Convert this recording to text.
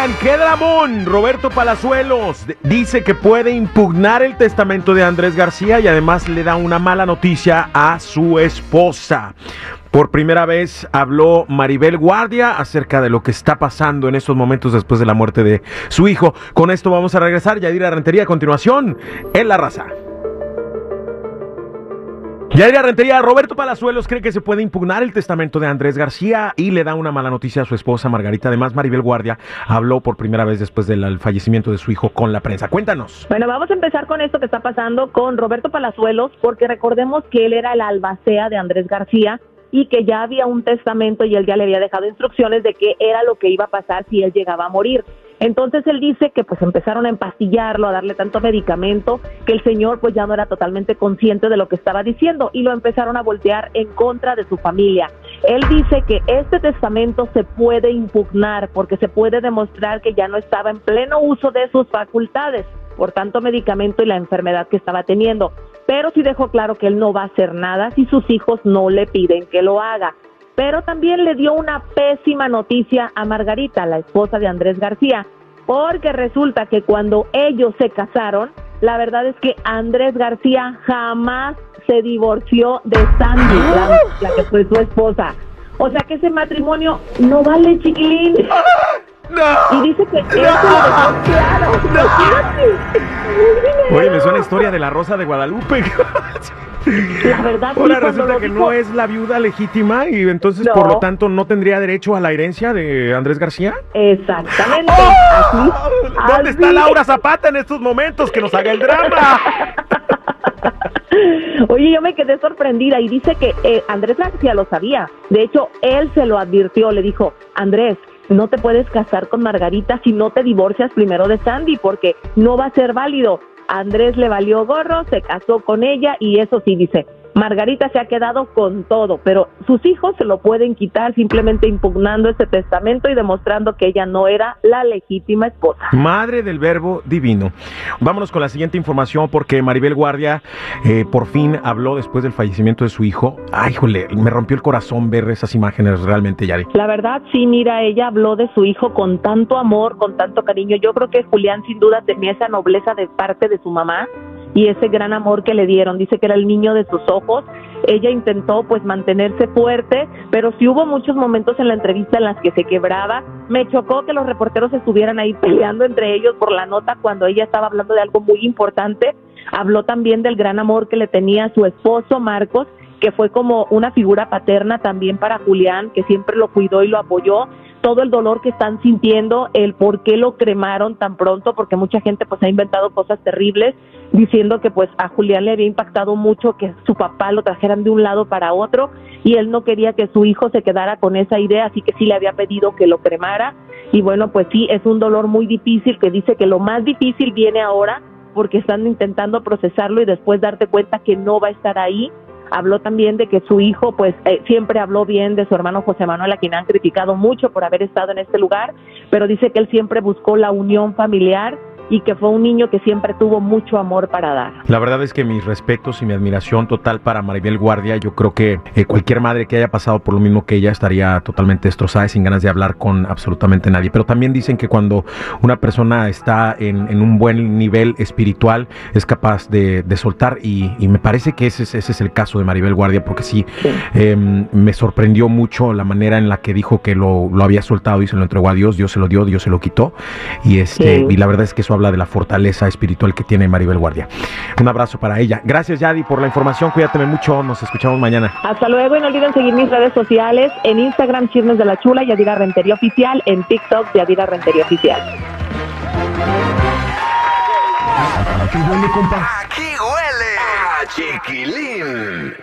Oigan, qué dramón. Roberto Palazuelos dice que puede impugnar el testamento de Andrés García y además le da una mala noticia a su esposa. Por primera vez habló Maribel Guardia acerca de lo que está pasando en estos momentos después de la muerte de su hijo. Con esto vamos a regresar. Yadira Rentería a continuación en La Raza. Yadira Rentería, Roberto Palazuelos cree que se puede impugnar el testamento de Andrés García y le da una mala noticia a su esposa Margarita. Además, Maribel Guardia habló por primera vez después del fallecimiento de su hijo con la prensa. Cuéntanos. Bueno, vamos a empezar con esto que está pasando con Roberto Palazuelos, porque recordemos que él era el albacea de Andrés García y que ya había un testamento y él ya le había dejado instrucciones de qué era lo que iba a pasar si él llegaba a morir. Entonces él dice que pues empezaron a empastillarlo, a darle tanto medicamento, que el señor pues ya no era totalmente consciente de lo que estaba diciendo y lo empezaron a voltear en contra de su familia. Él dice que este testamento se puede impugnar porque se puede demostrar que ya no estaba en pleno uso de sus facultades por tanto medicamento y la enfermedad que estaba teniendo. Pero sí dejó claro que él no va a hacer nada si sus hijos no le piden que lo haga pero también le dio una pésima noticia a Margarita, la esposa de Andrés García, porque resulta que cuando ellos se casaron, la verdad es que Andrés García jamás se divorció de Sandy, la, que fue su esposa. O sea que ese matrimonio no vale, chiquilín. No. Y dice que eso lo dejó claro. Oye, me suena historia de la Rosa de Guadalupe. La verdad Ahora resulta que no es la viuda legítima y entonces por lo tanto no tendría derecho a la herencia de Andrés García. Exactamente. ¡Oh! ¿Dónde está Laura Zapata en estos momentos que nos haga el drama? Oye, yo me quedé sorprendida y dice que eh, Andrés García lo sabía. De hecho, él se lo advirtió, le dijo, Andrés, no te puedes casar con Margarita si no te divorcias primero de Sandy porque no va a ser válido. Andrés le valió gorro, se casó con ella y eso sí dice, Margarita se ha quedado con todo, pero sus hijos se lo pueden quitar simplemente impugnando ese testamento y demostrando que ella no era la legítima esposa. Madre del verbo divino. Vámonos con la siguiente información porque Maribel Guardia eh, por fin habló después del fallecimiento de su hijo. Ay, jole, me rompió el corazón ver esas imágenes realmente, Yari. La verdad, sí, mira, ella habló de su hijo con tanto amor, con tanto cariño. Yo creo que Julián sin duda tenía esa nobleza de parte de su mamá y ese gran amor que le dieron. Dice que era el niño de sus ojos. Ella intentó pues mantenerse fuerte, pero sí hubo muchos momentos en la entrevista en las que se quebraba. Me chocó que los reporteros estuvieran ahí peleando entre ellos por la nota cuando ella estaba hablando de algo muy importante. Habló también del gran amor que le tenía a su esposo Marcos, que fue como una figura paterna también para Julián, que siempre lo cuidó y lo apoyó. Todo el dolor que están sintiendo, el por qué lo cremaron tan pronto, porque mucha gente pues ha inventado cosas terribles diciendo que pues a Julián le había impactado mucho que su papá lo trajeran de un lado para otro y él no quería que su hijo se quedara con esa idea, así que sí le había pedido que lo cremara. Y bueno, pues sí, es un dolor muy difícil que dice que lo más difícil viene ahora porque están intentando procesarlo y después darte cuenta que no va a estar ahí habló también de que su hijo pues eh, siempre habló bien de su hermano José Manuel a quien han criticado mucho por haber estado en este lugar pero dice que él siempre buscó la unión familiar y que fue un niño que siempre tuvo mucho amor para dar. La verdad es que mis respetos y mi admiración total para Maribel Guardia. Yo creo que eh, cualquier madre que haya pasado por lo mismo que ella estaría totalmente destrozada y sin ganas de hablar con absolutamente nadie. Pero también dicen que cuando una persona está en, un buen nivel espiritual es capaz de, soltar y, me parece que ese, ese, es el caso de Maribel Guardia porque sí, em, me sorprendió mucho la manera en la que dijo que lo, había soltado y se lo entregó a Dios, Dios se lo dio, Dios se lo quitó y, este, y la verdad es que eso habla de la fortaleza espiritual que tiene Maribel Guardia. Un abrazo para ella. Gracias, Yadi, por la información. Cuídate mucho. Nos escuchamos mañana. Hasta luego y no olviden seguir mis redes sociales en Instagram, Chismes de la Chula, Yadira Rentería Oficial, en TikTok, Yadira Rentería Oficial. Aquí huele, compa. Aquí huele a chiquilín.